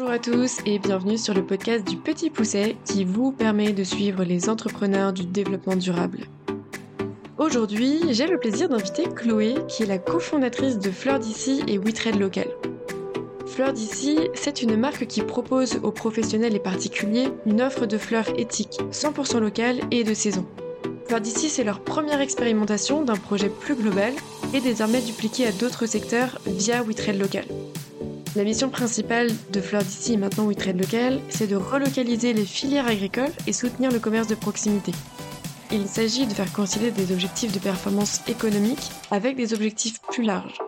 Bonjour à tous et bienvenue sur le podcast du Petit Pousset qui vous permet de suivre les entrepreneurs du développement durable. Aujourd'hui, j'ai le plaisir d'inviter Chloé qui est la cofondatrice de Fleur d'ici et WeTrade Local. Fleur d'ici, c'est une marque qui propose aux professionnels et particuliers une offre de fleurs éthiques, 100% locales et de saison. Fleur d'ici, c'est leur première expérimentation d'un projet plus global et désormais dupliqué à d'autres secteurs via WeTrade Local. La mission principale de Fleur d'ici et maintenant WeTrade Local, c'est de relocaliser les filières agricoles et soutenir le commerce de proximité. Il s'agit de faire concilier des objectifs de performance économique avec des objectifs plus larges.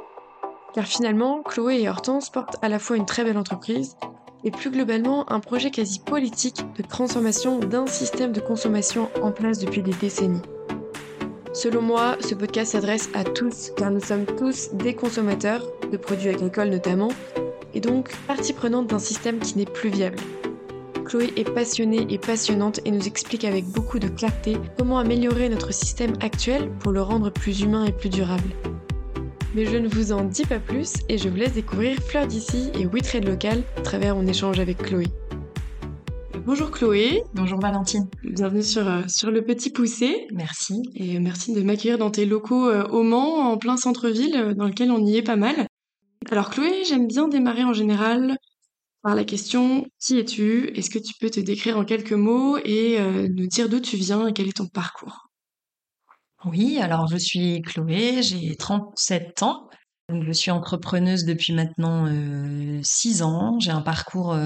Car finalement, Chloé et Hortense portent à la fois une très belle entreprise et plus globalement un projet quasi politique de transformation d'un système de consommation en place depuis des décennies. Selon moi, ce podcast s'adresse à tous car nous sommes tous des consommateurs, de produits agricoles notamment, et donc partie prenante d'un système qui n'est plus viable. Chloé est passionnée et passionnante et nous explique avec beaucoup de clarté comment améliorer notre système actuel pour le rendre plus humain et plus durable. Mais je ne vous en dis pas plus et je vous laisse découvrir Fleur d'ici et WeTrade Local à travers mon échange avec Chloé. Bonjour Chloé. Bonjour Valentine. Bienvenue sur, euh, sur le Petit Poussé. Merci. Et merci de m'accueillir dans tes locaux euh, au Mans, en plein centre-ville, euh, dans lequel on y est pas mal. Alors Chloé, j'aime bien démarrer en général par la question qui es-tu? Est-ce que tu peux te décrire en quelques mots et nous dire d'où tu viens et quel est ton parcours? Oui, alors je suis Chloé, j'ai 37 ans. Je suis entrepreneuse depuis maintenant 6 ans. J'ai un parcours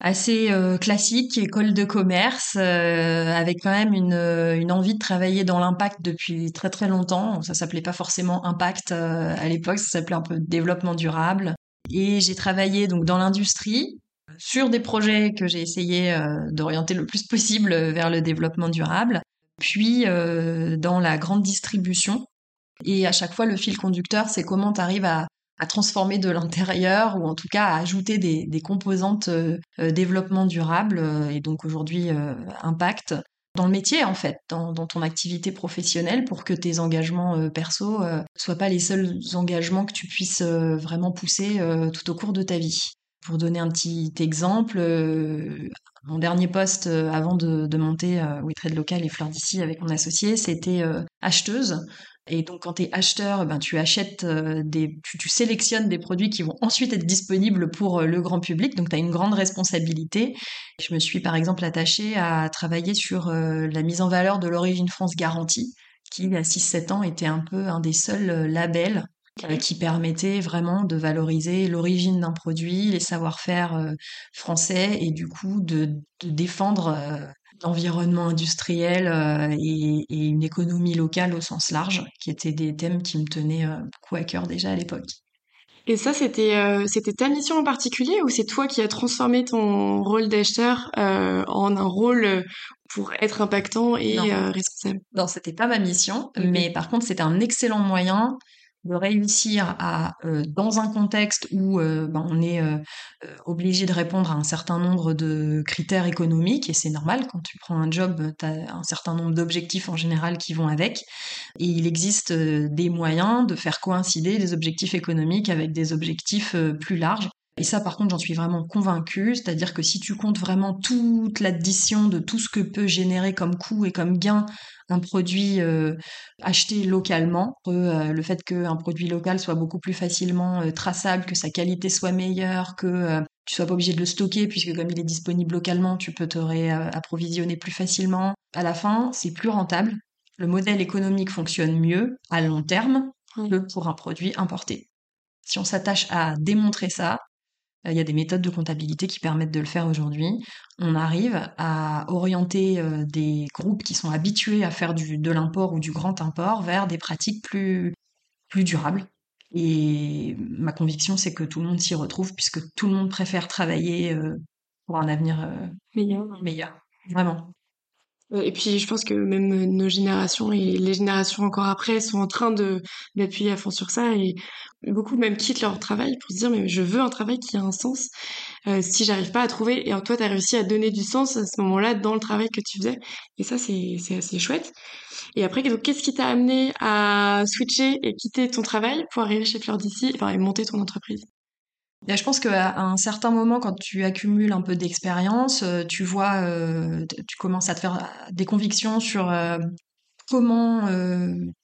assez euh, classique, école de commerce, euh, avec quand même une, une, envie de travailler dans l'impact depuis très très longtemps. Ça s'appelait pas forcément impact euh, à l'époque, ça s'appelait un peu développement durable. Et j'ai travaillé donc dans l'industrie sur des projets que j'ai essayé d'orienter le plus possible vers le développement durable, puis dans la grande distribution. Et à chaque fois, le fil conducteur, c'est comment tu arrives à à transformer de l'intérieur ou en tout cas à ajouter des, composantes euh, euh, développement durable euh, et donc aujourd'hui impact dans le métier en fait, dans, ton activité professionnelle pour que tes engagements perso soient pas les seuls engagements que tu puisses vraiment pousser tout au cours de ta vie. Pour donner un petit exemple, mon dernier poste avant de, de monter WeTrade Local et Fleurs d'ici avec mon associé, c'était acheteuse. Et donc, quand tu es acheteur, ben, tu achètes euh, des, tu, sélectionnes des produits qui vont ensuite être disponibles pour euh, le grand public. Donc, tu as une grande responsabilité. Je me suis, par exemple, attachée à travailler sur euh, la mise en valeur de l'origine France garantie, qui, il y a 6-7 ans, était un peu un des seuls labels qui permettait vraiment de valoriser l'origine d'un produit, les savoir-faire français et du coup de, de défendre l'environnement industriel euh, et, une économie locale au sens large, qui étaient des thèmes qui me tenaient euh, beaucoup à cœur déjà à l'époque. Et ça, c'était euh, c'était ta mission en particulier ou c'est toi qui as transformé ton rôle d'acheteur en un rôle pour être impactant et responsable? Non, c'était pas ma mission, mais par contre, c'était un excellent moyen de réussir à, euh, dans un contexte où euh, ben, on est euh, obligé de répondre à un certain nombre de critères économiques, et c'est normal, quand tu prends un job, tu as un certain nombre d'objectifs en général qui vont avec, et il existe des moyens de faire coïncider des objectifs économiques avec des objectifs plus larges. Et ça, par contre, j'en suis vraiment convaincue. C'est-à-dire que si tu comptes vraiment toute l'addition de tout ce que peut générer comme coût et comme gain un produit euh, acheté localement, euh, le fait qu'un produit local soit beaucoup plus facilement euh, traçable, que sa qualité soit meilleure, que tu sois pas obligé de le stocker puisque comme il est disponible localement, tu peux te réapprovisionner plus facilement. À la fin, c'est plus rentable. Le modèle économique fonctionne mieux à long terme que pour un produit importé. Si on s'attache à démontrer ça, il y a des méthodes de comptabilité qui permettent de le faire aujourd'hui. On arrive à orienter euh, des groupes qui sont habitués à faire du, de l'import ou du grand import vers des pratiques plus, plus durables. Et ma conviction, c'est que tout le monde s'y retrouve puisque tout le monde préfère travailler euh, pour un avenir euh, meilleur. meilleur. Vraiment. Et puis je pense que même nos générations et les générations encore après sont en train de d'appuyer à fond sur ça et beaucoup même quittent leur travail pour se dire mais je veux un travail qui a un sens. Euh, si j'arrive pas à trouver et toi tu as réussi à donner du sens à ce moment-là dans le travail que tu faisais et ça c'est c'est assez chouette. Et après qu'est-ce qui t'a amené à switcher et quitter ton travail pour arriver chez Fleur d'ici enfin et monter ton entreprise? Je pense qu'à un certain moment, quand tu accumules un peu d'expérience, tu vois, tu commences à te faire des convictions sur comment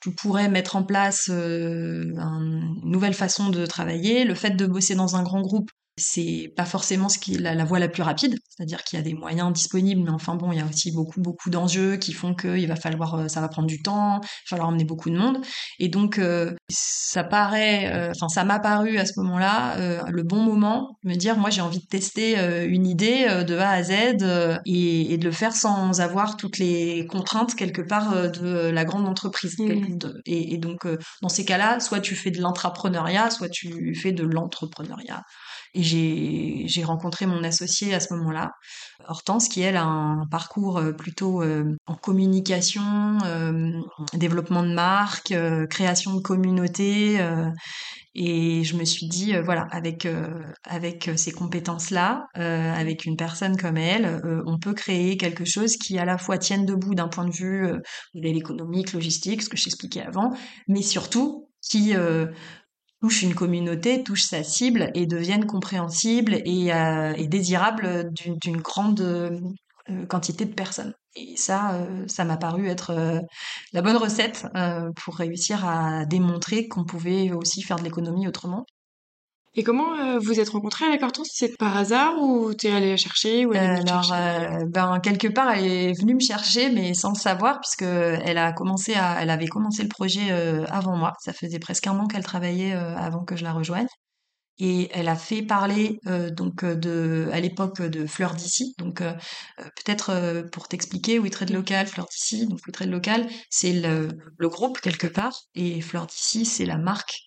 tu pourrais mettre en place une nouvelle façon de travailler. Le fait de bosser dans un grand groupe, c'est pas forcément ce qui est la, voie la plus rapide, c'est-à-dire qu'il y a des moyens disponibles, mais enfin bon, il y a aussi beaucoup beaucoup d'enjeux qui font qu'il va falloir, euh, ça va prendre du temps, il va falloir emmener beaucoup de monde, et donc euh, ça paraît, euh, enfin ça m'a paru à ce moment-là le bon moment de me dire, moi j'ai envie de tester une idée de A à Z et, de le faire sans avoir toutes les contraintes quelque part de la grande entreprise. Mmh. Et, et, donc dans ces cas-là, soit tu fais de l'intrapreneuriat, soit tu fais de l'entrepreneuriat. Et j'ai rencontré mon associé à ce moment-là, Hortense, qui elle a un parcours euh, plutôt euh, en communication, euh, développement de marque, création de communauté. et je me suis dit, voilà, avec avec ces compétences-là, avec une personne comme elle, on peut créer quelque chose qui à la fois tienne debout d'un point de vue de l'économique, logistique, ce que je t'expliquais avant, mais surtout qui touche une communauté, touche sa cible et devienne compréhensible et, euh, désirable d'une grande euh, quantité de personnes. Et ça, euh, ça m'a paru être la bonne recette pour réussir à démontrer qu'on pouvait aussi faire de l'économie autrement. Et comment euh, vous êtes rencontrés avec Hortense C'est par hasard ou t'es allée la chercher ou Alors, euh, ben quelque part, elle est venue me chercher, mais sans le savoir, puisque elle a commencé à, elle avait commencé le projet euh, avant moi. Ça faisait presque un an qu'elle travaillait avant que je la rejoigne. Et elle a fait parler donc de à l'époque de Fleur d'ici. Donc peut-être pour t'expliquer, We Trade Local, Fleur d'ici. Donc Trade Local, c'est le, le groupe quelque part, et Fleur d'ici, c'est la marque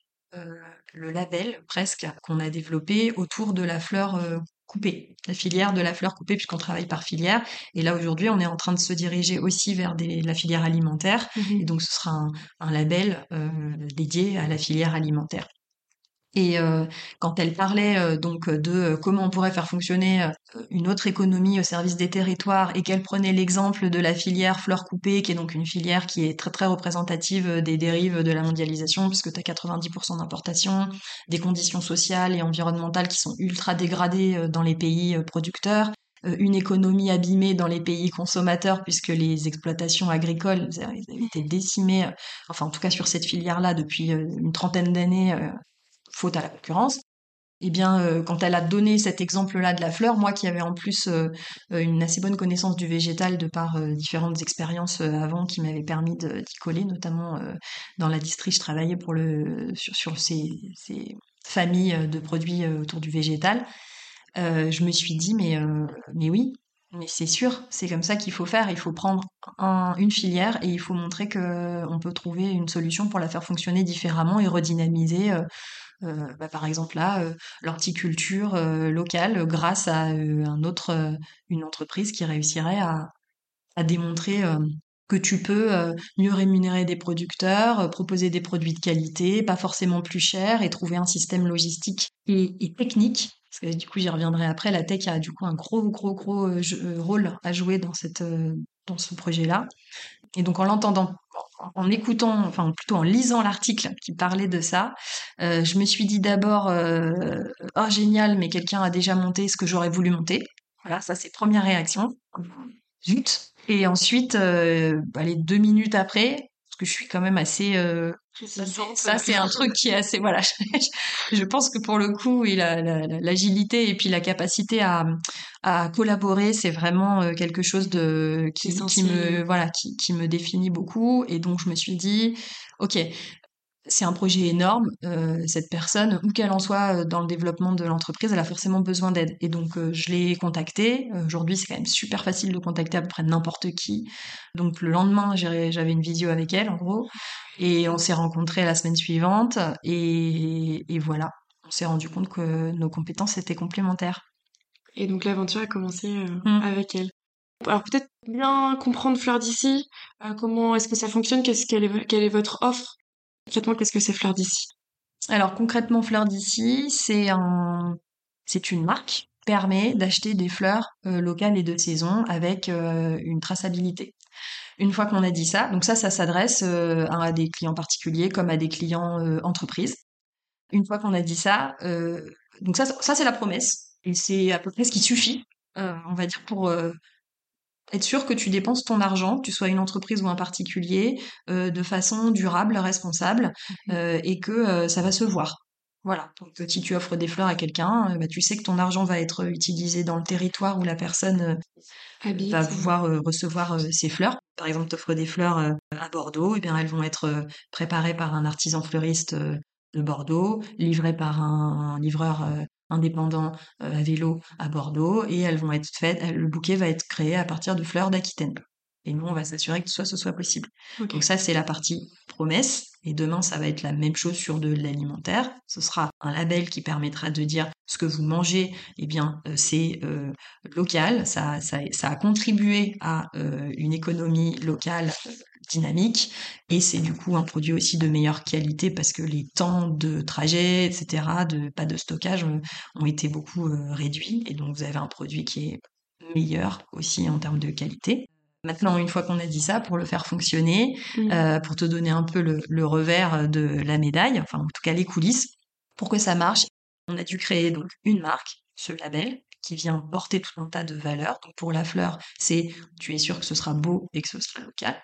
le label presque qu'on a développé autour de la fleur euh, coupée, la filière de la fleur coupée puisqu'on travaille par filière. Et là aujourd'hui, on est en train de se diriger aussi vers la filière alimentaire. Mmh et donc ce sera un, label euh, dédié à la filière alimentaire. Et euh, quand elle parlait euh, donc de comment on pourrait faire fonctionner une autre économie au service des territoires et qu'elle prenait l'exemple de la filière fleurs coupées, qui est donc une filière qui est très très représentative des dérives de la mondialisation, puisque tu as 90% d'importation, des conditions sociales et environnementales qui sont ultra dégradées dans les pays producteurs, une économie abîmée dans les pays consommateurs puisque les exploitations agricoles avaient été décimées, enfin en tout cas sur cette filière-là depuis une trentaine d'années faute à la concurrence. Eh bien, euh, quand elle a donné cet exemple-là de la fleur, moi qui avais en plus euh, euh, une assez bonne connaissance du végétal de par différentes expériences avant qui m'avaient permis d'y coller, notamment dans la distrie, je travaillais pour le, sur, ces, familles de produits autour du végétal. je me suis dit, mais, mais oui, mais c'est sûr, c'est comme ça qu'il faut faire. Il faut prendre une filière et il faut montrer qu'on peut trouver une solution pour la faire fonctionner différemment et redynamiser bah, par exemple là, euh, l'horticulture euh, locale grâce à un autre, une entreprise qui réussirait à, à démontrer que tu peux mieux rémunérer des producteurs, proposer des produits de qualité, pas forcément plus chers, et trouver un système logistique et, et technique. Parce que du coup, j'y reviendrai après. La tech a du coup un gros, gros, gros rôle à jouer dans cette, dans ce projet-là. Et donc en l'entendant, en écoutant, enfin plutôt en lisant l'article qui parlait de ça, euh, je me suis dit d'abord, euh, oh génial, mais quelqu'un a déjà monté ce que j'aurais voulu monter. Voilà, ça c'est première réaction. Zut. Et ensuite, euh, les deux minutes après, que je suis quand même assez euh, ça c'est un truc qui est assez voilà je, pense que pour le coup et l'agilité et puis la capacité à, à collaborer c'est vraiment euh, quelque chose de qui, qui me voilà qui, qui me définit beaucoup et donc je me suis dit ok c'est un projet énorme. Euh, cette personne, où qu'elle en soit euh, dans le développement de l'entreprise, elle a forcément besoin d'aide. Et donc, euh, je l'ai contactée. Aujourd'hui, c'est quand même super facile de contacter à peu près n'importe qui. Donc, le lendemain, j'avais une visio avec elle, en gros. Et on s'est rencontrés la semaine suivante. Et, voilà, on s'est rendu compte que nos compétences étaient complémentaires. Et donc, l'aventure a commencé mmh. avec elle. Alors peut-être bien comprendre Fleur d'ici, comment est-ce que ça fonctionne, qu'est-ce quelle est, quelle est votre offre? Concrètement, qu'est-ce que c'est Fleur d'ici? Alors concrètement, Fleur d'ici, c'est un, c'est une marque qui permet d'acheter des fleurs euh, locales et de saison avec euh, une traçabilité. Une fois qu'on a dit ça, donc ça, ça s'adresse euh, à des clients particuliers comme à des clients entreprises. Une fois qu'on a dit ça, donc ça, ça c'est la promesse. Et c'est à peu près ce qui suffit, on va dire, pour être sûr que tu dépenses ton argent, que tu sois une entreprise ou un particulier, de façon durable, responsable, mmh et que ça va se voir. Voilà. Donc, si tu offres des fleurs à quelqu'un, bah, tu sais que ton argent va être utilisé dans le territoire où la personne va pouvoir recevoir ses fleurs. Par exemple, tu offres des fleurs à Bordeaux, et eh bien elles vont être préparées par un artisan fleuriste de Bordeaux, livrées par un, livreur indépendant à vélo à Bordeaux, et elles vont être faites. Le bouquet va être créé à partir de fleurs d'Aquitaine. Et nous, on va s'assurer que soit, ce soit possible. Donc ça, c'est la partie promesse. Et demain, ça va être la même chose sur de l'alimentaire. Ce sera un label qui permettra de dire ce que vous mangez, eh bien, euh, c'est euh, local. Ça, ça, ça, a contribué à euh, une économie locale dynamique. Et c'est du coup un produit aussi de meilleure qualité parce que les temps de trajet, etc., de pas de stockage ont été beaucoup réduits. Et donc, vous avez un produit qui est meilleur aussi en termes de qualité. Maintenant, une fois qu'on a dit ça, pour le faire fonctionner, mmh. euh, pour te donner un peu le, revers de la médaille, enfin en tout cas les coulisses, pour que ça marche, on a dû créer donc une marque, ce label, qui vient porter tout un tas de valeurs. Donc pour la fleur, c'est tu es sûr que ce sera beau et que ce sera local.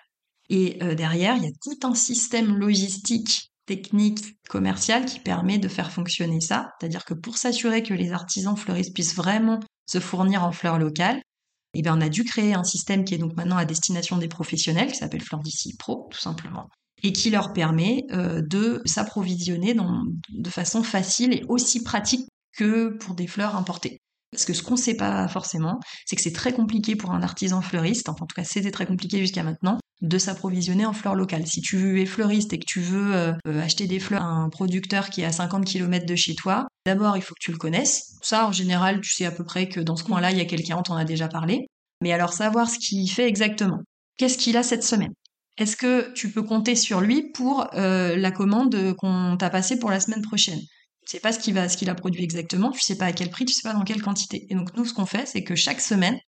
Et euh, derrière, il y a tout un système logistique, technique, commercial qui permet de faire fonctionner ça. C'est-à-dire que pour s'assurer que les artisans fleuristes puissent vraiment se fournir en fleurs locales, eh bien, on a dû créer un système qui est donc maintenant à destination des professionnels, qui s'appelle Fleur d'ici Pro, tout simplement, et qui leur permet euh, de s'approvisionner de façon facile et aussi pratique que pour des fleurs importées. Parce que ce qu'on ne sait pas forcément, c'est que c'est très compliqué pour un artisan fleuriste, enfin en tout cas c'était très compliqué jusqu'à maintenant, de s'approvisionner en fleurs locales. Si tu es fleuriste et que tu veux euh, acheter des fleurs à un producteur qui est à 50 km de chez toi, d'abord il faut que tu le connaisses. Ça en général tu sais à peu près que dans ce coin-là il y a quelqu'un, on t'en a déjà parlé. Mais alors savoir ce qu'il fait exactement. Qu'est-ce qu'il a cette semaine? Est-ce que tu peux compter sur lui pour euh, la commande qu'on t'a passée pour la semaine prochaine? Tu sais pas ce qu'il a produit exactement, tu sais pas à quel prix, tu sais pas dans quelle quantité. Et donc nous, ce qu'on fait, c'est que chaque semaine,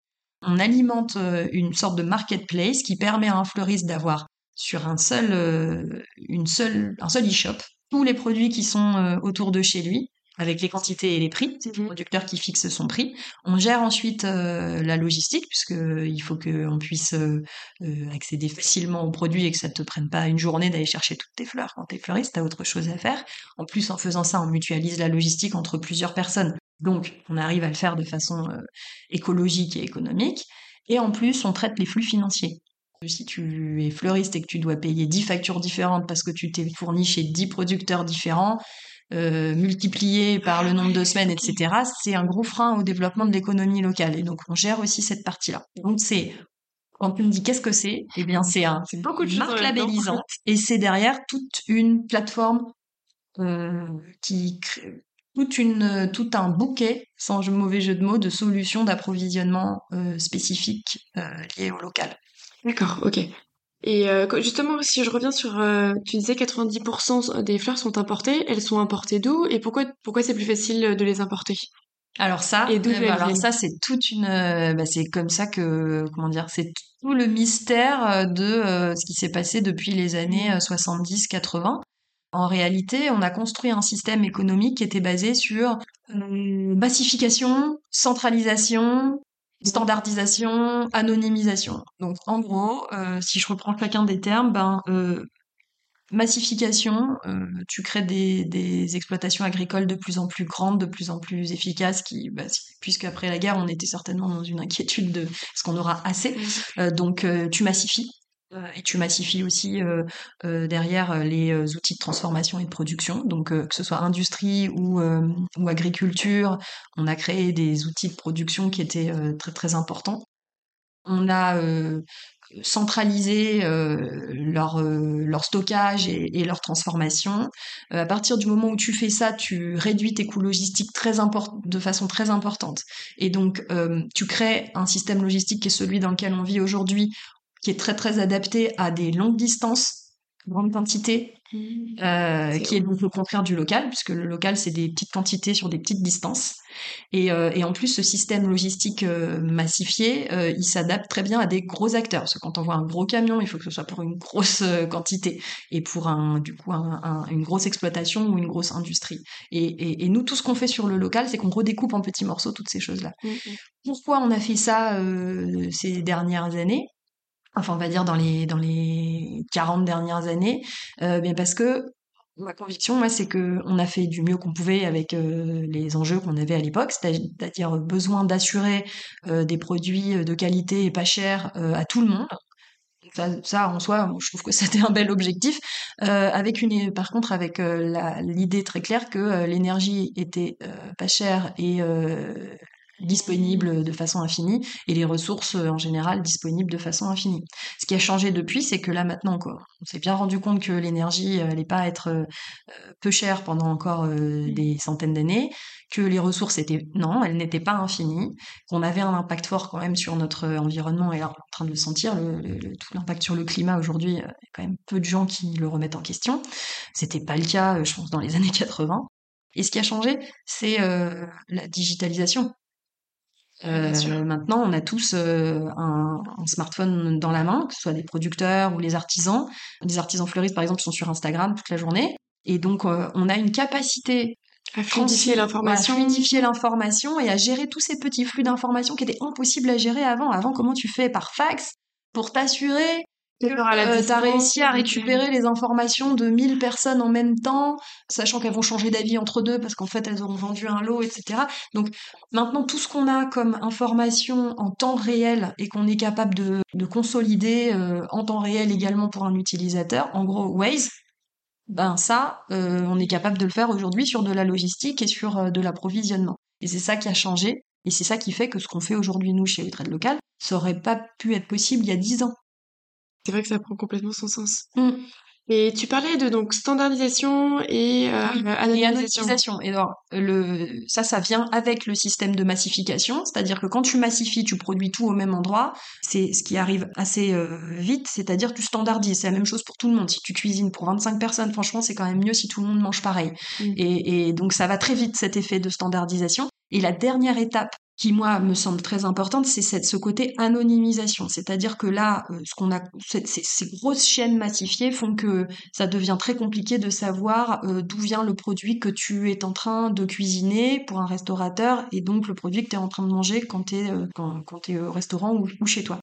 on alimente euh, une sorte de marketplace qui permet à un fleuriste d'avoir sur un seul, euh, une seule, un seul e-shop tous les produits qui sont euh, autour de chez lui avec les quantités et les prix. C'est le mhm. producteur qui fixe son prix. On gère ensuite la logistique puisque il faut qu'on puisse accéder facilement aux produits et que ça te prenne pas une journée d'aller chercher toutes tes fleurs quand t'es fleuriste, t'as autre chose à faire. En plus, en faisant ça, on mutualise la logistique entre plusieurs personnes. Donc, on arrive à le faire de façon écologique et économique. Et en plus, on traite les flux financiers. Si tu es fleuriste et que tu dois payer 10 factures différentes parce que tu t'es fourni chez 10 producteurs différents, euh, multiplié par le nombre de semaines, etc., c'est un gros frein au développement de l'économie locale. Et donc, on gère aussi cette partie-là. Donc, c'est quand tu me dis qu'est-ce que c'est, eh bien, c'est un, beaucoup de marque labellisante et c'est derrière toute une plateforme euh, qui crée, toute une, tout un bouquet, sans mauvais jeu de mots, de solutions d'approvisionnement euh, spécifiques euh, liées au local. D'accord, ok. Et euh, justement, si je reviens sur, euh, tu disais 90% des fleurs sont importées. Elles sont importées d'où et pourquoi pourquoi c'est plus facile de les importer? Alors ça, et euh, alors ça c'est toute une, bah, c'est comme ça que comment dire, c'est tout le mystère de ce qui s'est passé depuis les années 70-80. En réalité, on a construit un système économique qui était basé sur massification, centralisation, standardisation, anonymisation. Donc en gros, euh, si je reprends chacun des termes, ben euh, massification, euh, tu crées des, des, exploitations agricoles de plus en plus grandes, de plus en plus efficaces, qui, bah, puisque après la guerre, on était certainement dans une inquiétude de ce qu'on aura assez. donc tu massifies. Euh, et tu massifies aussi euh, euh, derrière les outils de transformation et de production. Donc que ce soit industrie ou, agriculture, on a créé des outils de production qui étaient très très importants. On a centralisé leur, stockage et, leur transformation. à partir du moment où tu fais ça, tu réduis tes coûts logistiques de façon très importante. Et donc, tu crées un système logistique qui est celui dans lequel on vit aujourd'hui, qui est très très adapté à des longues distances grande quantité, Mmh. euh, qui est donc le contraire du local, puisque le local, c'est des petites quantités sur des petites distances. Et, euh, et en plus, ce système logistique euh, massifié, il s'adapte très bien à des gros acteurs. Parce que quand on voit un gros camion, il faut que ce soit pour une grosse quantité et pour un, du coup, un- un- une grosse exploitation ou une grosse industrie. Et, et, et nous, tout ce qu'on fait sur le local, c'est qu'on redécoupe en petits morceaux toutes ces choses-là. Mmh, Pourquoi on a fait ça ces dernières années? Enfin, on va dire dans les, dans les 40 dernières années. Euh, bien parce que ma conviction, moi, c'est que on a fait du mieux qu'on pouvait avec euh, les enjeux qu'on avait à l'époque, c'est-à-dire besoin d'assurer euh, des produits de qualité et pas chers à tout le monde. Ça, en soi, je trouve que c'était un bel objectif. Avec une, par contre, avec l'idée très claire que l'énergie était pas chère et euh, disponible de façon infinie, et les ressources euh, en général disponibles de façon infinie. Ce qui a changé depuis, c'est que là maintenant, encore, on s'est bien rendu compte que l'énergie euh, allait pas être euh, peu chère pendant encore euh, des centaines d'années, que les ressources étaient non, elles n'étaient pas infinies, qu'on avait un impact fort quand même sur notre euh, environnement et là on est en train de le sentir, le, le- le- tout l'impact sur le climat aujourd'hui, euh, il y a quand même peu de gens qui le remettent en question. C'était pas le cas, euh, je pense, dans les années 80. Et ce qui a changé, c'est euh, la digitalisation. Euh, Bien sûr. maintenant, on a tous euh, un, un smartphone dans la main, que ce soit des producteurs ou les artisans. Les artisans fleuristes, par exemple, sont sur Instagram toute la journée. Et donc, euh, on a une capacité À fluidifier l'information. voilà, fluidifier l'information et à gérer tous ces petits flux d'informations qui étaient impossibles à gérer avant. Avant, comment tu fais par fax pour t'assurer euh, t'as réussi à récupérer les informations de 1000 personnes en même temps, sachant qu'elles vont changer d'avis entre deux parce qu'en fait elles auront vendu un lot, etc. Donc maintenant tout ce qu'on a comme information en temps réel et qu'on est capable de, de consolider euh, en temps réel également pour un utilisateur, en gros Waze, ben ça, euh, on est capable de le faire aujourd'hui sur de la logistique et sur euh, de l'approvisionnement. Et c'est ça qui a changé, et c'est ça qui fait que ce qu'on fait aujourd'hui nous chez Trade Local, ça aurait pas pu être possible il y a 10 ans. C'est vrai que ça prend complètement son sens. Mm. Et tu parlais de donc standardisation et euh, Et anonymisation. anonymisation. Et alors, le, ça, ça vient avec le système de massification, c'est-à-dire que quand tu massifies, tu produis tout au même endroit. C'est ce qui arrive assez euh, vite, c'est-à-dire tu standardises. C'est la même chose pour tout le monde. Si tu cuisines pour 25 personnes, franchement, c'est quand même mieux si tout le monde mange pareil. Mm. Et, et donc, ça va très vite cet effet de standardisation. Et la dernière étape qui moi me semble très importante, c'est ce côté anonymisation. C'est-à-dire que là, euh, ce qu'on a, ces, grosses chaînes massifiées font que ça devient très compliqué de savoir euh, d'où vient le produit que tu es en train de cuisiner pour un restaurateur et donc le produit que tu es en train de manger quand tu es, quand, quand t'es au restaurant ou, chez toi.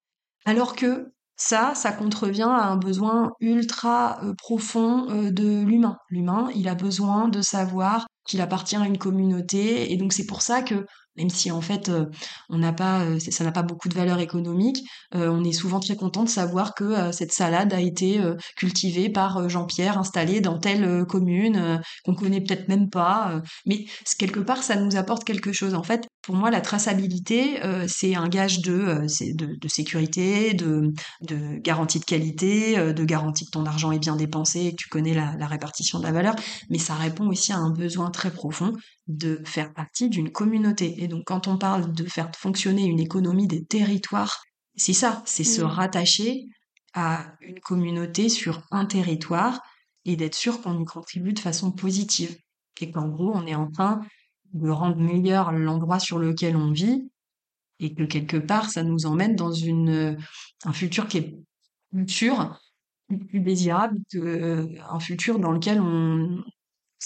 Alors que ça, ça contrevient à un besoin ultra euh, profond euh, de l'humain. L'humain, il a besoin de savoir qu'il appartient à une communauté et donc c'est pour ça que même si en fait euh, on n'a pas euh, ça n'a pas beaucoup de valeur économique, euh, on est souvent très content de savoir que cette salade a été cultivée par Jean-Pierre installé dans telle commune qu'on connaît peut-être même pas mais quelque part ça nous apporte quelque chose. En fait pour moi la traçabilité c'est un gage de sécurité de garantie de qualité de garantie que ton argent est bien dépensé que tu connais la répartition de la valeur. Mais ça répond aussi à un besoin très profond de faire partie d'une communauté. Et donc quand on parle de faire fonctionner une économie des territoires, c'est ça, c'est se Mm. rattacher à une communauté sur un territoire et d'être sûr qu'on y contribue de façon positive. Et qu'en gros, on est en train de rendre meilleur l'endroit sur lequel on vit et que quelque part, ça nous emmène dans une, un futur qui est plus sûr, plus désirable qu'un futur dans lequel on,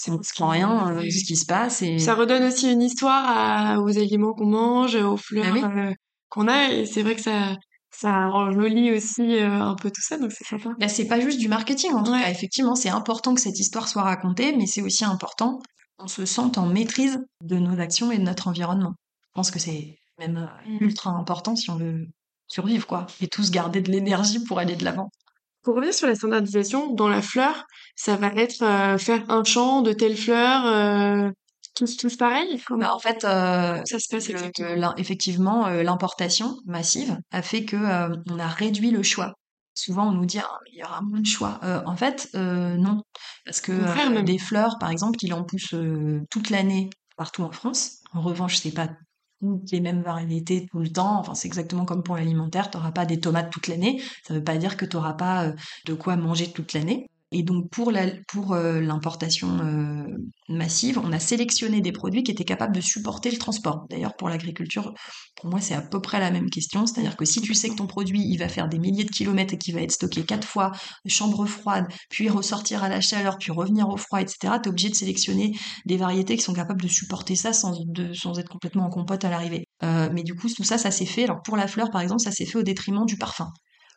on ne comprend rien euh, ce qui se passe. Et... Ça redonne aussi une histoire à- aux aliments qu'on mange, aux fleurs Ah oui. euh, qu'on a, et c'est vrai que ça, ça enjoli aussi euh, un peu tout ça, donc c'est sympa. Bah, c'est pas juste du marketing en tout Ouais. cas. Effectivement, c'est important que cette histoire soit racontée, mais c'est aussi important qu'on se sente en maîtrise de nos actions et de notre environnement. Je pense que c'est même euh, Mm. ultra important si on veut survivre, quoi. Et tous garder de l'énergie pour aller de l'avant. Pour revenir sur la standardisation, dans la fleur, ça va être euh, faire un champ de telle fleur, euh, tous, tous pareils. Bah, en fait, euh, ça se passe le- effectivement, l'importation massive a fait que on a réduit le choix. Souvent, on nous dit Ah, il y aura moins de choix. En fait, non, parce que des fleurs, par exemple, qu'il en pousse toute l'année partout en France. En revanche, c'est pas toutes les mêmes variétés tout le temps. Enfin, c'est exactement comme pour l'alimentaire. T'auras pas des tomates toute l'année. Ça veut pas dire que t'auras pas euh, de quoi manger toute l'année. Et donc pour pour euh, l'importation euh, massive, on a sélectionné des produits qui étaient capables de supporter le transport. D'ailleurs pour l'agriculture, pour moi c'est à peu près la même question, c'est-à-dire que si tu sais que ton produit il va faire des milliers de kilomètres et qu'il va être stocké quatre fois, chambre froide, puis ressortir à la chaleur, puis revenir au froid, etc., tu es obligé de sélectionner des variétés qui sont capables de supporter ça sans, sans être complètement en compote à l'arrivée. Euh, mais du coup tout ça, ça s'est fait. Alors pour la fleur par exemple, ça s'est fait au détriment du parfum.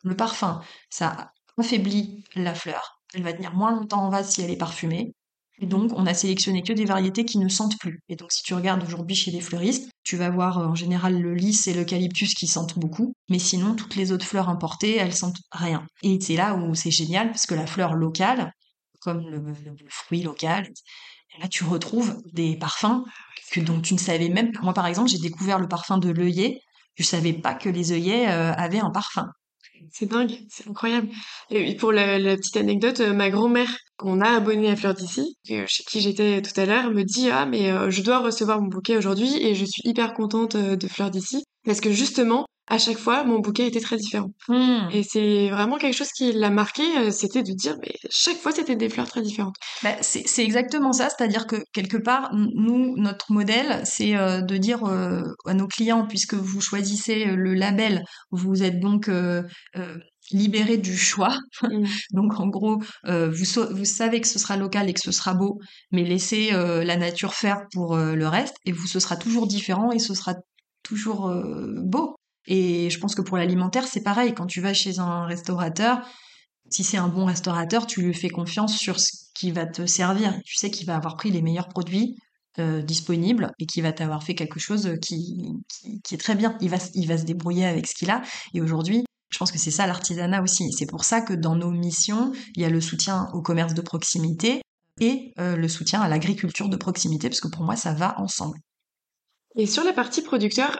Le parfum, ça affaiblit la fleur elle va tenir moins longtemps en vase si elle est parfumée. Donc, on a sélectionné que des variétés qui ne sentent plus. Et donc, si tu regardes aujourd'hui chez les fleuristes, tu vas voir euh, en général le lys et l'eucalyptus qui sentent beaucoup. Mais sinon, toutes les autres fleurs importées, elles sentent rien. Et c'est là où c'est génial, parce que la fleur locale, comme le, fruit local, là, tu retrouves des parfums que, dont tu ne savais même pas. Moi, par exemple, j'ai découvert le parfum de l'œillet. Je savais pas que les œillets euh, avaient un parfum. C'est dingue, c'est incroyable. Et pour la, petite anecdote, euh, ma grand-mère, qu'on a abonnée à Fleur d'ici, chez qui j'étais tout à l'heure, me dit ah mais euh, je dois recevoir mon bouquet aujourd'hui et je suis hyper contente euh, de Fleur d'ici parce que justement à chaque fois, mon bouquet était très différent. Hmm. Et c'est vraiment quelque chose qui l'a marqué, euh, c'était de dire, mais chaque fois, c'était des fleurs très différentes. Bah, c'est exactement ça, c'est-à-dire que quelque part, nous, notre modèle, c'est euh, de dire euh, à nos clients, puisque vous choisissez le label, vous êtes donc libéré du choix. Hmm. donc en gros, vous, vous savez que ce sera local et que ce sera beau, mais laissez la nature faire pour le reste, et vous, ce sera toujours différent et ce sera toujours beau. Et je pense que pour l'alimentaire, c'est pareil. Quand tu vas chez un restaurateur, si c'est un bon restaurateur, tu lui fais confiance sur ce qui va te servir. Tu sais qu'il va avoir pris les meilleurs produits euh, disponibles et qu'il va t'avoir fait quelque chose qui, qui, est très bien. Il va, il va se débrouiller avec ce qu'il a. Et aujourd'hui, je pense que c'est ça l'artisanat aussi. C'est pour ça que dans nos missions, il y a le soutien au commerce de proximité et euh, le soutien à l'agriculture de proximité, parce que pour moi, ça va ensemble. Et sur la partie producteur,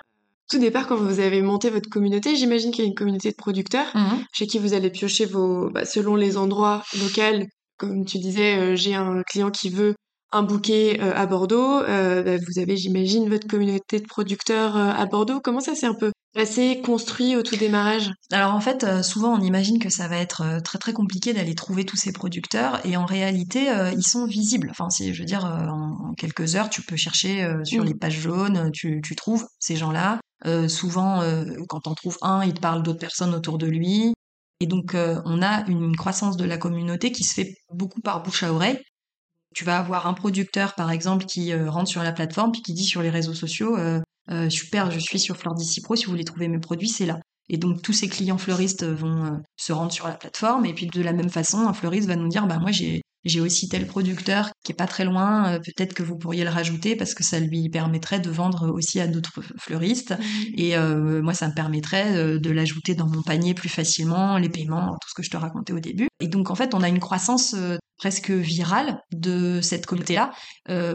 tout départ, quand vous avez monté votre communauté, j'imagine qu'il y a une communauté de producteurs mhm. chez qui vous allez piocher vos, bah, selon les endroits locaux. Comme tu disais, euh, j'ai un client qui veut un bouquet euh, à Bordeaux. Euh, bah, vous avez, j'imagine, votre communauté de producteurs à Bordeaux. Comment ça s'est un peu passé, construit au tout démarrage? Alors en fait, souvent on imagine que ça va être très très compliqué d'aller trouver tous ces producteurs et en réalité, ils sont visibles. Enfin, si je veux dire, en, quelques heures, tu peux chercher sur mm. les pages jaunes, tu, tu trouves ces gens-là. Euh, souvent, euh, quand on trouve un, il parle d'autres personnes autour de lui. Et donc, euh, on a une croissance de la communauté qui se fait beaucoup par bouche à oreille. Tu vas avoir un producteur, par exemple, qui rentre sur la plateforme puis qui dit sur les réseaux sociaux Super, je suis sur Fleur Pro, si vous voulez trouver mes produits, c'est là. Et donc tous ces clients fleuristes vont se rendre sur la plateforme et puis de la même façon, un fleuriste va nous dire bah moi j'ai j'ai aussi tel producteur qui est pas très loin, euh, peut-être que vous pourriez le rajouter parce que ça lui permettrait de vendre aussi à d'autres fleuristes. Mmh. Et euh, moi, ça me permettrait euh, de l'ajouter dans mon panier plus facilement, les paiements, tout ce que je te racontais au début. Et donc, en fait, on a une croissance presque virale de cette communauté-là.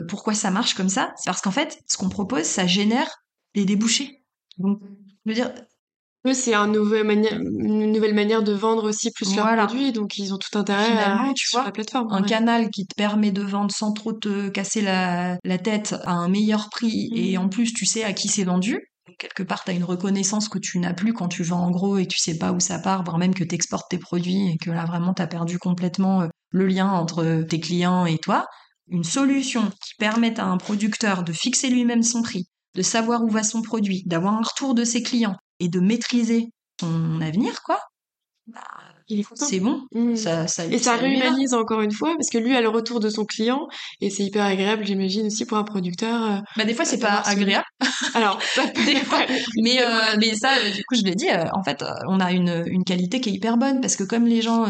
pourquoi ça marche comme ça? C'est parce qu'en fait, ce qu'on propose, ça génère des débouchés. Donc, je veux dire, c'est un une nouvelle manière de vendre aussi plus leurs produits, donc ils ont tout intérêt à tu sur la plateforme. Un canal qui te permet de vendre sans trop te casser la, tête à un meilleur prix, et mmh. en plus tu sais à qui c'est vendu. quelque part, tu as une reconnaissance que tu n'as plus quand tu vends en gros et tu sais pas où ça part, voire même que tu exportes tes produits et que là vraiment tu as perdu complètement euh, le lien entre tes clients et toi. Une solution qui permette à un producteur de fixer lui-même son prix, de savoir où va son produit, d'avoir un retour de ses clients, et de maîtriser son avenir, quoi, bah, c'est bon. Mmh. Ça, ça, et ça, réhumanise encore une fois, parce que lui a le retour de son client, et c'est hyper agréable, j'imagine, aussi pour un producteur. Euh, bah, des fois, c'est pas agréable. Alors, des fois. mais, euh, mais ça, du coup, je l'ai dit, euh, en fait, on a une, une qualité qui est hyper bonne, parce que comme les gens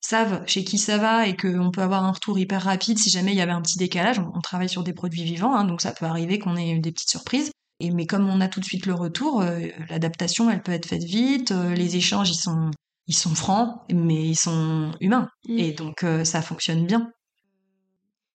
savent chez qui ça va, et qu'on peut avoir un retour hyper rapide, si jamais il y avait un petit décalage, on, travaille sur des produits vivants, hein, donc ça peut arriver qu'on ait des petites surprises mais comme on a tout de suite le retour, euh, l'adaptation, elle peut être faite vite. Euh, les échanges, ils sont, ils sont francs, mais ils sont humains. Mm. Et donc, euh, ça fonctionne bien.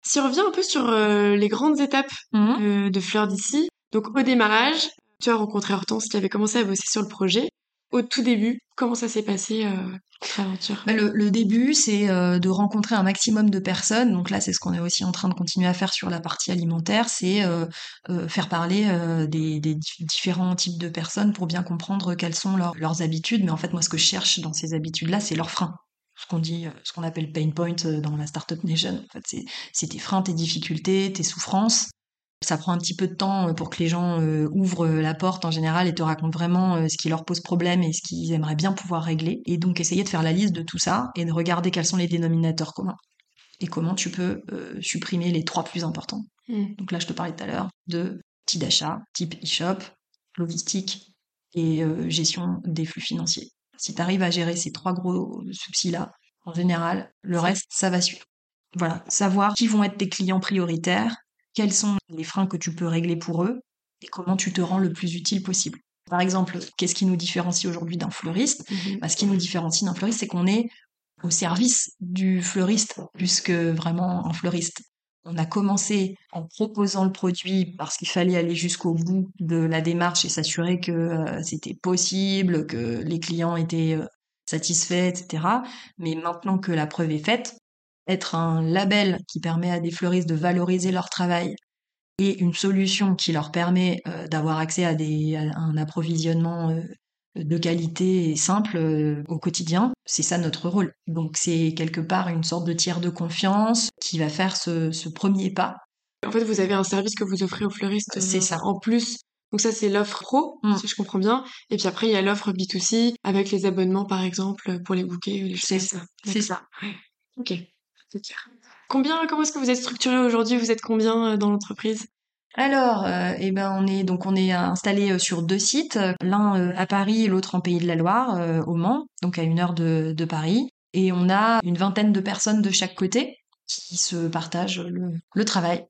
Si on revient un peu sur les grandes étapes mm. de Fleur d'ici, donc au démarrage, tu as rencontré Hortense qui avait commencé à bosser sur le projet au tout début, comment ça s'est passé euh, l'aventure bah, le, début, c'est euh, de rencontrer un maximum de personnes. Donc là, c'est ce qu'on est aussi en train de continuer à faire sur la partie alimentaire, c'est euh, euh faire parler euh, des, des, différents types de personnes pour bien comprendre quelles sont leurs habitudes. Mais en fait, moi, ce que je cherche dans ces habitudes-là, c'est leurs freins. ce qu'on dit, ce qu'on appelle pain point dans la startup nation. En fait, c'est tes freins, tes difficultés, tes souffrances. Ça prend un petit peu de temps pour que les gens ouvrent la porte en général et te racontent vraiment ce qui leur pose problème et ce qu'ils aimeraient bien pouvoir régler. Et donc essayer de faire la liste de tout ça et de regarder quels sont les dénominateurs communs et comment tu peux supprimer les trois plus importants. Mmh. Donc là, je te parlais tout à l'heure de petits d'achat, type e-shop, logistique et gestion des flux financiers. Si tu arrives à gérer ces trois gros soucis-là, en général, le reste, ça va suivre. Voilà, savoir qui vont être tes clients prioritaires, quels sont les freins que tu peux régler pour eux et comment tu te rends le plus utile possible. Par exemple, qu'est-ce qui nous différencie aujourd'hui d'un fleuriste? Mmh bah, Ce qui nous différencie d'un fleuriste, c'est qu'on est au service du fleuriste plus que vraiment un fleuriste. On a commencé en proposant le produit parce qu'il fallait aller jusqu'au bout de la démarche et s'assurer que euh, c'était possible, que les clients étaient euh, satisfaits, etc. Mais maintenant que la preuve est faite, être un label qui permet à des fleuristes de valoriser leur travail et une solution qui leur permet euh, d'avoir accès à, des, à un approvisionnement de qualité et simple euh, au quotidien. C'est ça notre rôle. Donc c'est quelque part une sorte de tiers de confiance qui va faire ce, premier pas. En fait, vous avez un service que vous offrez aux fleuristes. C'est ça. En plus. Donc ça, c'est l'offre pro, mm. si je comprends bien. Et puis après, il y a l'offre B2C avec les abonnements, par exemple, pour les bouquets. C'est ça. C'est ça. Ok. Combien, comment est-ce que vous êtes structuré aujourd'hui? Vous êtes combien euh, dans l'entreprise? Alors, euh, eh ben on est donc on est installé euh, sur deux sites, l'un à Paris l'autre en Pays de la Loire, au Mans, donc à une heure de, Paris. Et on a une vingtaine de personnes de chaque côté qui se partagent le travail.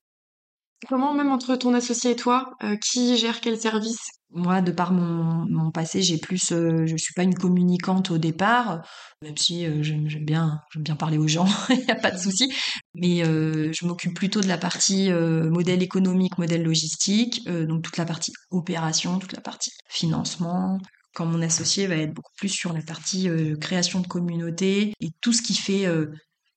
Comment, même entre ton associé et toi, euh, qui gère quel service? Moi, de par mon, passé, j'ai plus, euh, je suis pas une communicante au départ, même si euh, j'aime bien, j'aime bien parler aux gens, il n'y a pas de souci. Mais je m'occupe plutôt de la partie modèle économique, modèle logistique, donc toute la partie opération, toute la partie financement, quand mon associé va être beaucoup plus sur la partie création de communauté et tout ce qui fait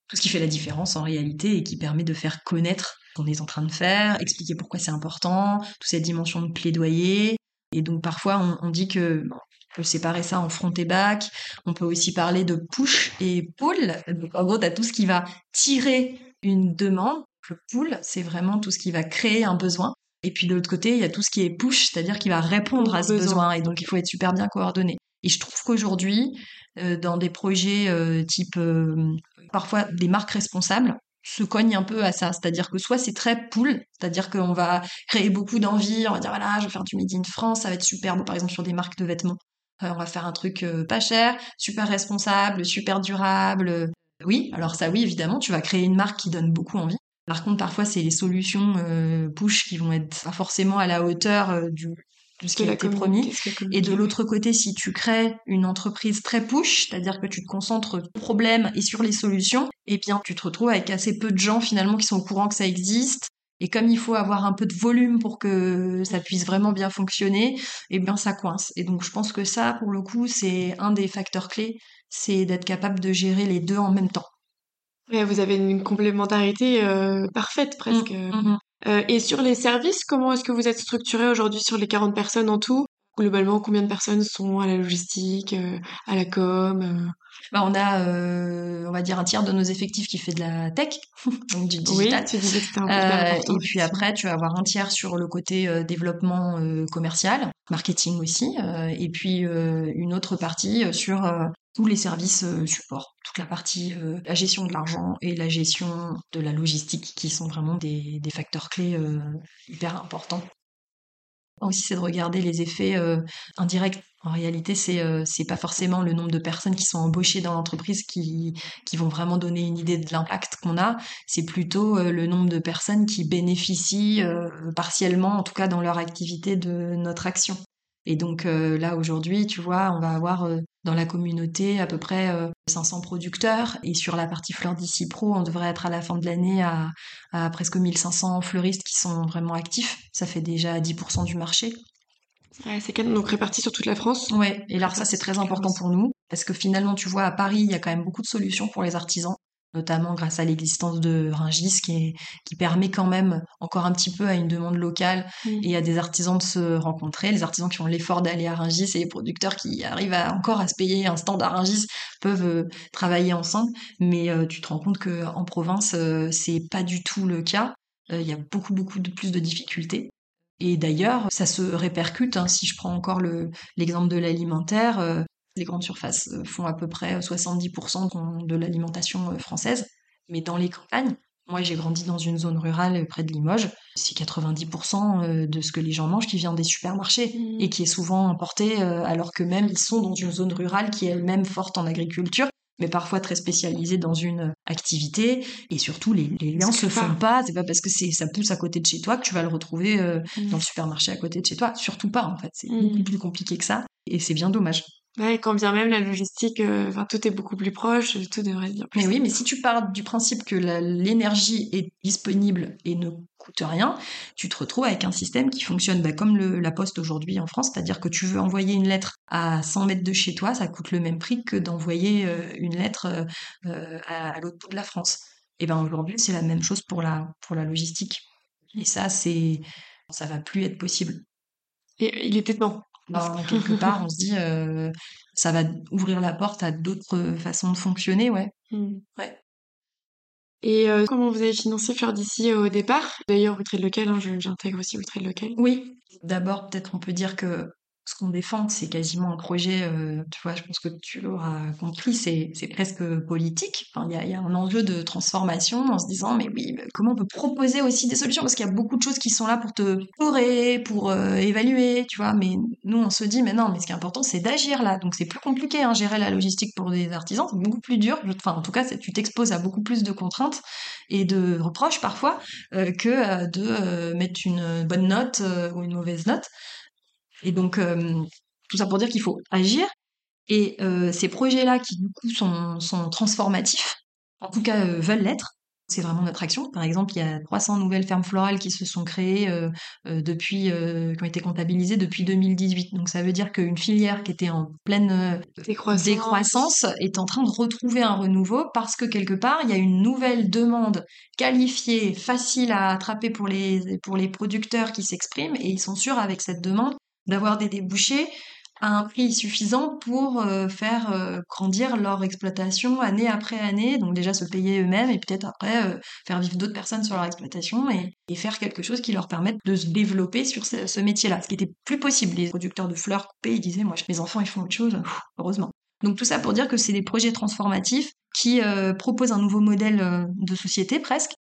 tout ce qui fait la différence en réalité et qui permet de faire connaître qu'on est en train de faire, expliquer pourquoi c'est important, toute cette dimension de plaidoyer. Et donc parfois on, dit que on peut séparer ça en front et back. On peut aussi parler de push et pull. Donc en gros, tu as tout ce qui va tirer une demande. Le pull, c'est vraiment tout ce qui va créer un besoin. Et puis de l'autre côté, il y a tout ce qui est push, c'est-à-dire qui va répondre à ce besoin. Et donc il faut être super bien coordonné. Et je trouve qu'aujourd'hui, euh, dans des projets euh, type euh, parfois des marques responsables, se cogne un peu à ça. C'est-à-dire que soit c'est très pool, c'est-à-dire qu'on va créer beaucoup d'envie, on va dire voilà, je vais faire du Made in France, ça va être superbe, par exemple sur des marques de vêtements. Euh, on va faire un truc euh, pas cher, super responsable, super durable. Oui, alors ça oui, évidemment, tu vas créer une marque qui donne beaucoup envie. Par contre, parfois, c'est les solutions euh, push qui vont être pas forcément à la hauteur du, de ce qui a été promis. Et de l'autre côté, si tu crées une entreprise très push, c'est-à-dire que tu te concentres sur le problème et sur les solutions, eh bien, tu te retrouves avec assez peu de gens finalement qui sont au courant que ça existe. Et comme il faut avoir un peu de volume pour que ça puisse vraiment bien fonctionner, eh bien, ça coince. Et donc, je pense que ça, pour le coup, c'est un des facteurs clés, c'est d'être capable de gérer les deux en même temps. vous avez une complémentarité euh, parfaite presque. Mmh, mmh, mmh. Euh, et sur les services, comment est-ce que vous êtes structuré aujourd'hui sur les 40 personnes en tout? Globalement, combien de personnes sont à la logistique, euh, à la com euh? bah, On a, on va dire, un tiers de nos effectifs qui fait de la tech, donc du digital. Oui, tu disais que c'était un peu Et puis après, tu vas avoir un tiers sur le côté développement commercial, marketing aussi, et puis une autre partie sur tous les services euh, support, toute la partie euh, la gestion de l'argent et la gestion de la logistique qui sont vraiment des, facteurs clés euh, hyper importants. Aussi, c'est de regarder les effets indirects. En réalité, c'est c'est pas forcément le nombre de personnes qui sont embauchées dans l'entreprise qui qui vont vraiment donner une idée de l'impact qu'on a. C'est plutôt le nombre de personnes qui bénéficient partiellement, en tout cas dans leur activité, de notre action. Et donc euh, là aujourd'hui, tu vois, on va avoir euh, dans la communauté à peu près 500 euh, producteurs et sur la partie fleur d'ici pro, on devrait être à la fin de l'année à, à, presque 1500 fleuristes qui sont vraiment actifs. Ça fait déjà 10% du marché. Ouais, c'est donc réparti sur toute la France. Ouais, et là ça c'est très important pour nous parce que finalement tu vois à Paris il y a quand même beaucoup de solutions pour les artisans. Notamment grâce à l'existence de Ringis qui, qui permet quand même encore un petit peu à une demande locale et à des artisans de se rencontrer. Les artisans qui ont l'effort d'aller à Ringis et les producteurs qui arrivent à, encore à se payer un stand à Ringis peuvent euh, travailler ensemble. Mais euh, tu te rends compte que en province, euh, c'est pas du tout le cas. Il y a beaucoup, beaucoup de plus de difficultés. Et d'ailleurs, ça se répercute. Hein, si je prends encore l'exemple de l'alimentaire, les grandes surfaces euh, font à peu près 70% euh, de l'alimentation euh, française. Mais dans les campagnes, moi j'ai grandi dans une zone rurale près de Limoges, c'est 90% de ce que les gens mangent qui vient des supermarchés mmh. et qui est souvent importé alors que même ils sont dans une zone rurale qui est elle-même forte en agriculture mais parfois très spécialisée dans une activité et surtout les, liens se font pas c'est pas parce que c'est ça pousse à côté de chez toi que tu vas le retrouver mmh. dans le supermarché à côté de chez toi surtout pas en fait c'est mmh. beaucoup plus compliqué que ça et c'est bien dommage Ouais, quand bien même la logistique, euh, enfin tout est beaucoup plus proche, tout devrait être bien Mais oui, mais si tu pars du principe que l'énergie est disponible et ne coûte rien, tu te retrouves avec un système qui fonctionne bah, comme le, la poste aujourd'hui en France, c'est-à-dire que tu veux envoyer une lettre à 100 mètres de chez toi, ça coûte le même prix que d'envoyer euh, une lettre euh, à, l'autre bout de la France. Et ben aujourd'hui, c'est la même chose pour la pour la logistique. Et ça, c'est ça va plus être possible. Et il était temps quelque part, on se dit, euh, ça va ouvrir la porte à d'autres façons de fonctionner, ouais. Mmh. ouais. Et euh, comment vous avez financé Faire d'ici au départ? D'ailleurs, trade local, hein, j'intègre aussi vous trade local. Oui, d'abord, peut-être on peut dire que ce qu'on défend, c'est quasiment un projet, euh, tu vois, je pense que tu l'auras compris, c'est, presque politique. Il y a, y a, un enjeu de transformation en se disant, mais oui, comment on peut proposer aussi des solutions? Parce qu'il y a beaucoup de choses qui sont là pour te forer, pour euh, évaluer, tu vois. Mais nous, on se dit, mais non, mais ce qui est important, c'est d'agir là. Donc c'est plus compliqué, hein, gérer la logistique pour des artisans, c'est beaucoup plus dur. Enfin, en tout cas, tu t'exposes à beaucoup plus de contraintes et de reproches parfois euh, que de mettre une bonne note ou une mauvaise note. Et donc, euh, tout ça pour dire qu'il faut agir. Et euh, ces projets-là, qui du coup sont, sont transformatifs, en tout cas euh, veulent l'être, c'est vraiment notre action. Par exemple, il y a 300 nouvelles fermes florales qui se sont créées depuis, qui ont été comptabilisées depuis 2018. Donc ça veut dire qu'une filière qui était en pleine décroissance. décroissance. est en train de retrouver un renouveau parce que quelque part, il y a une nouvelle demande qualifiée, facile à attraper pour les, pour les producteurs qui s'expriment et ils sont sûrs avec cette demande d'avoir des débouchés à un prix suffisant pour euh, faire euh, grandir leur exploitation année après année, donc déjà se payer eux-mêmes et peut-être après euh, faire vivre d'autres personnes sur leur exploitation et, faire quelque chose qui leur permette de se développer sur ce, métier-là, ce qui était plus possible. Les producteurs de fleurs coupées, ils disaient, moi, mes enfants, ils font autre chose, heureusement. Donc tout ça pour dire que c'est des projets transformatifs qui proposent un nouveau modèle de société presque,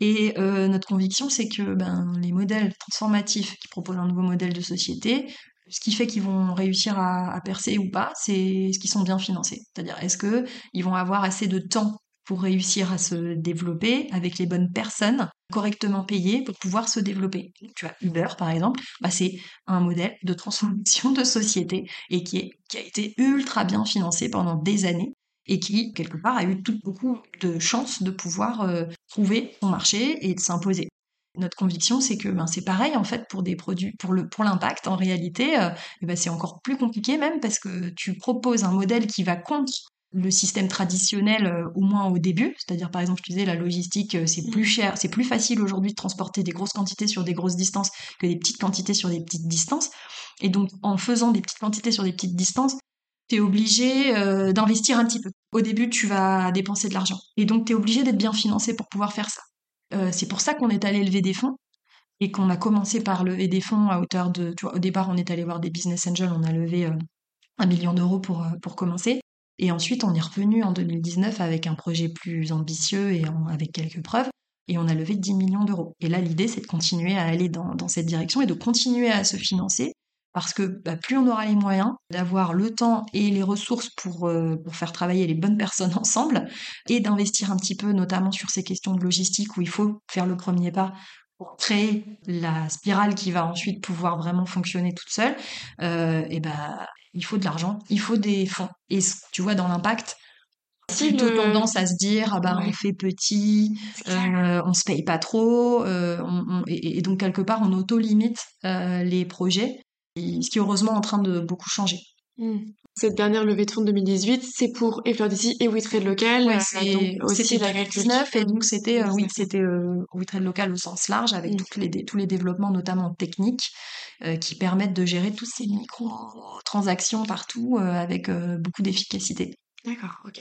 et euh, notre conviction, c'est que ben, les modèles transformatifs qui proposent un nouveau modèle de société, ce qui fait qu'ils vont réussir à, percer ou pas, c'est ce qu'ils sont bien financés. C'est-à-dire, est-ce que ils vont avoir assez de temps pour réussir à se développer avec les bonnes personnes correctement payées pour pouvoir se développer? Tu vois, Uber, par exemple, bah, c'est un modèle de transformation de société et qui a été ultra bien financé pendant des années et qui, quelque part, a eu tout, beaucoup de chances de pouvoir euh, trouver son marché et de s'imposer. Notre conviction, c'est que ben, c'est pareil en fait pour des produits, pour le pour l'impact. En réalité, euh, ben, c'est encore plus compliqué même parce que tu proposes un modèle qui va contre le système traditionnel euh, au moins au début, c'est-à-dire par exemple je disais la logistique c'est plus mmh. cher, c'est plus facile aujourd'hui de transporter des grosses quantités sur des grosses distances que des petites quantités sur des petites distances et donc en faisant des petites quantités sur des petites distances, tu es obligé euh, d'investir un petit peu. Au début, tu vas dépenser de l'argent. Et donc, tu es obligé d'être bien financé pour pouvoir faire ça. Euh, c'est pour ça qu'on est allé lever des fonds et qu'on a commencé par lever des fonds à hauteur de... Tu vois, au départ, on est allé voir des business angels, on a levé euh, un million d'euros pour, pour commencer. Et ensuite, on est revenu en 2019 avec un projet plus ambitieux et avec quelques preuves. Et on a levé 10 millions d'euros. Et là, l'idée, c'est de continuer à aller dans, dans cette direction et de continuer à se financer parce que bah, plus on aura les moyens d'avoir le temps et les ressources pour, euh, pour faire travailler les bonnes personnes ensemble et d'investir un petit peu notamment sur ces questions de logistique où il faut faire le premier pas pour créer la spirale qui va ensuite pouvoir vraiment fonctionner toute seule, euh, et ben il faut de l'argent, il faut des fonds. Et tu vois, dans l'impact, plutôt tendance à se dire ah bah on fait petit, euh, on se paye pas trop, euh, et, et, donc quelque part on auto limite euh, les projets ce qui est heureusement en train de beaucoup changer. Hmm. Cette dernière levée de fonds de 2018, c'est pour Effleur d'ici et WeTrade Local. Ouais, euh, c'est aussi c'était l'agriculture. 2019 et donc c'était euh, oui 2019. c'était euh, WeTrade local au sens large avec Mm. toutes les, dé- tous les développements notamment techniques euh, qui permettent de gérer toutes ces micro transactions partout avec beaucoup d'efficacité. D'accord, ok.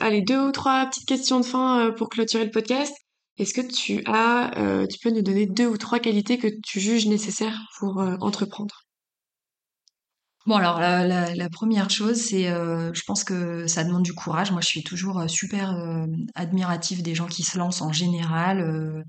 Allez, deux ou trois petites questions de fin pour clôturer le podcast. Est-ce que tu as, euh, tu peux nous donner deux ou trois qualités que tu juges nécessaires pour euh, entreprendre? Bon, alors la, première chose, c'est, euh, je pense que ça demande du courage. Moi, je suis toujours super admirative des gens qui se lancent en général.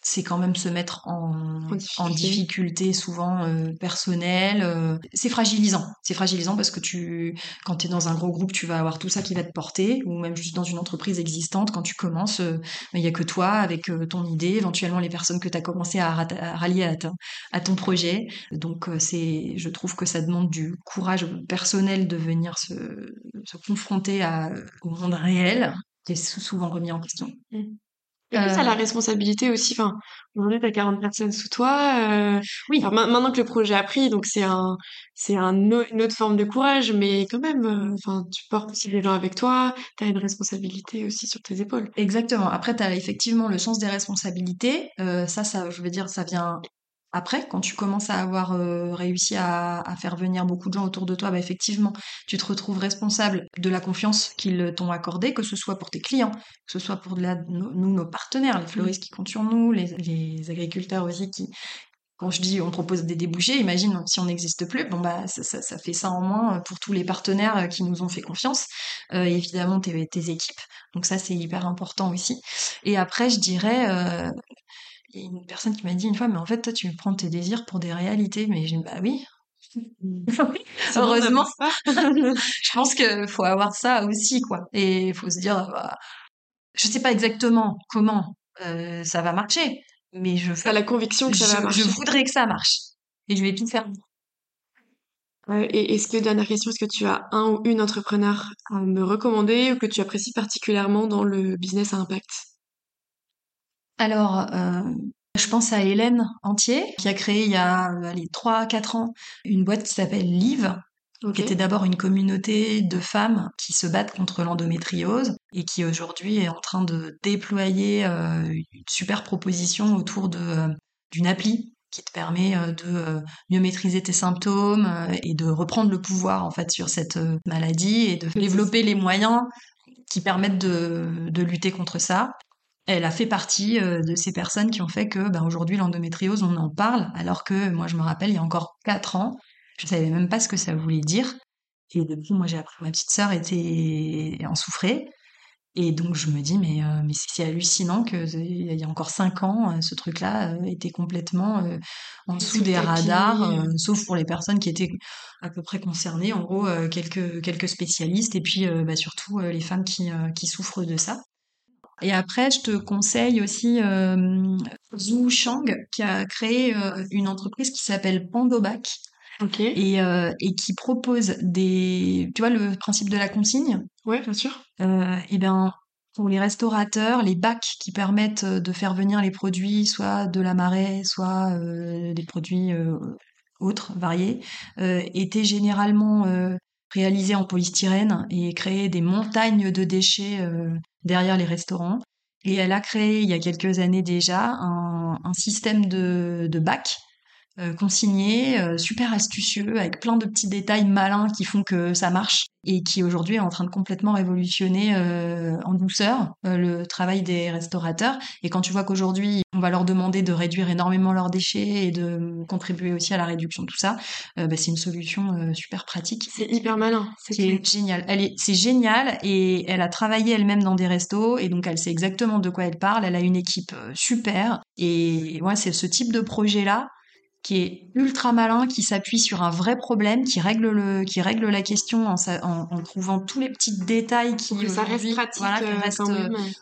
Euh, c'est quand même se mettre en, En en difficulté. souvent euh, personnelle. euh, c'est fragilisant. C'est fragilisant parce que tu, quand tu es dans un gros groupe, tu vas avoir tout ça qui va te porter, ou même juste dans une entreprise existante, quand tu commences, euh, il y a que toi avec euh, ton idée, éventuellement les personnes que tu as commencé à, rallier à, ton projet. Donc euh, c'est, je trouve que ça demande du courage personnel de venir se, se confronter à, au monde réel, qui est sou- souvent remis en question. Et puis, ça la Euh, responsabilité aussi. Enfin, aujourd'hui, t'as 40 personnes sous toi. euh, oui, alors, maintenant que le projet a pris, donc c'est un, c'est un, une autre forme de courage, mais quand même, euh, enfin, tu portes aussi les gens avec toi. T'as une responsabilité aussi sur tes épaules. Exactement. Après, tu as effectivement le sens des responsabilités. Euh, ça, ça, je veux dire, ça vient après, quand tu commences à avoir euh, réussi à, à faire venir beaucoup de gens autour de toi, bah, effectivement, tu te retrouves responsable de la confiance qu'ils t'ont accordée, que ce soit pour tes clients, que ce soit pour de la- nos- nous, nos partenaires, les fleuristes qui comptent sur nous, les, les agriculteurs aussi qui, quand je dis on propose des débouchés, imagine si on n'existe plus, bon bah ça, ça, ça fait ça en moins pour tous les partenaires euh, qui nous ont fait confiance, Euh, et évidemment tes, tes équipes, donc ça c'est hyper important aussi. Et après je dirais, euh, il y a une personne qui m'a dit une fois, mais en fait toi tu prends tes désirs pour des réalités, mais j'ai dit bah oui. Heureusement, je pense qu'il faut avoir ça aussi quoi, et il faut se dire, bah, je sais pas exactement comment euh, ça va marcher, mais je T'as la conviction que ça va je, marcher. je voudrais que ça marche. Et je vais tout faire. Ouais, et est-ce que, dernière question, est-ce que tu as un ou une entrepreneur à me recommander ou que tu apprécies particulièrement dans le business à impact? Alors, euh, je pense à Hélène Entier, qui a créé il y a allez, 3-4 ans une boîte qui s'appelle Live, qui était d'abord une communauté de femmes qui se battent contre l'endométriose et qui aujourd'hui est en train de déployer euh, une super proposition autour de, euh, d'une appli qui te permet euh, de mieux maîtriser tes symptômes et de reprendre le pouvoir en fait sur cette maladie et de développer les moyens qui permettent de, de lutter contre ça. Elle a fait partie euh, de ces personnes qui ont fait que ben, aujourd'hui l'endométriose on en parle alors que moi je me rappelle il y a encore 4 ans je savais même pas ce que ça voulait dire. Et depuis moi j'ai appris que ma petite sœur était en souffrait. Et donc je me dis mais euh, mais c'est hallucinant que euh, il y a encore 5 ans ce truc là était complètement euh, en dessous des radars euh, sauf pour les personnes qui étaient à peu près concernées en gros quelques quelques spécialistes et puis bah, surtout les femmes qui qui souffrent de ça et après, je te conseille aussi euh, Zhu Shang, qui a créé euh, une entreprise qui s'appelle Pandobac Ok. et, euh, et qui propose des... Tu vois le principe de la consigne? Ouais, bien sûr. Et bien, pour les restaurateurs, les bacs qui permettent de faire venir les produits, soit de la marée, soit des produits autres, variés, étaient généralement réalisés en polystyrène et créaient des montagnes de déchets derrière les restaurants. Et elle a créé, il y a quelques années déjà, un, système de, bacs euh, consignés, euh, super astucieux, avec plein de petits détails malins qui font que ça marche et qui aujourd'hui est en train de complètement révolutionner euh, en douceur le travail des restaurateurs. Et quand tu vois qu'aujourd'hui, on va leur demander de réduire énormément leurs déchets et de contribuer aussi à la réduction de tout ça, bah, c'est une solution super pratique C'est hyper malin. C'est est génial. Elle est, c'est génial et elle a travaillé elle-même dans des restos et donc elle sait exactement de quoi elle parle. Elle a une équipe super et ouais, c'est ce type de projet-là qui est ultra malin, qui s'appuie sur un vrai problème, qui règle le, qui règle la question en, sa- en, en trouvant tous les petits détails qui que ça reste pratique voilà, qui euh, euh, même.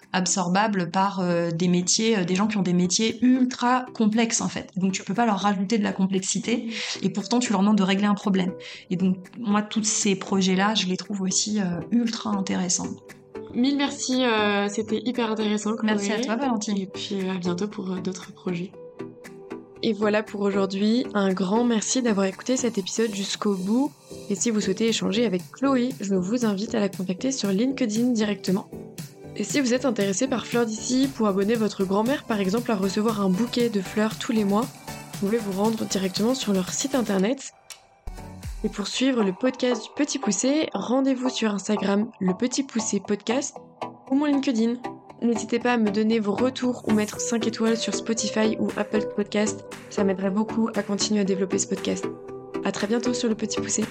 par euh, des métiers, euh, des gens qui ont des métiers ultra complexes en fait. Donc tu peux pas leur rajouter de la complexité et pourtant tu leur demandes de régler un problème. Et donc moi tous ces projets-là, je les trouve aussi euh, ultra intéressants. Mille merci, c'était hyper intéressant. Chloé. Merci à toi Valentine. Et puis à bientôt pour d'autres projets. Et voilà pour aujourd'hui. Un grand merci d'avoir écouté cet épisode jusqu'au bout. Et si vous souhaitez échanger avec Chloé, je vous invite à la contacter sur LinkedIn directement. Et si vous êtes intéressé par Fleurs d'ici pour abonner votre grand-mère par exemple à recevoir un bouquet de fleurs tous les mois, vous pouvez vous rendre directement sur leur site internet. Et pour suivre le podcast du Petit Poussé, rendez-vous sur Instagram le Petit Poussé Podcast ou mon LinkedIn. N'hésitez pas à me donner vos retours ou mettre 5 étoiles sur Spotify ou Apple Podcast, ça m'aiderait beaucoup à continuer à développer ce podcast. A très bientôt sur le Petit Poussé.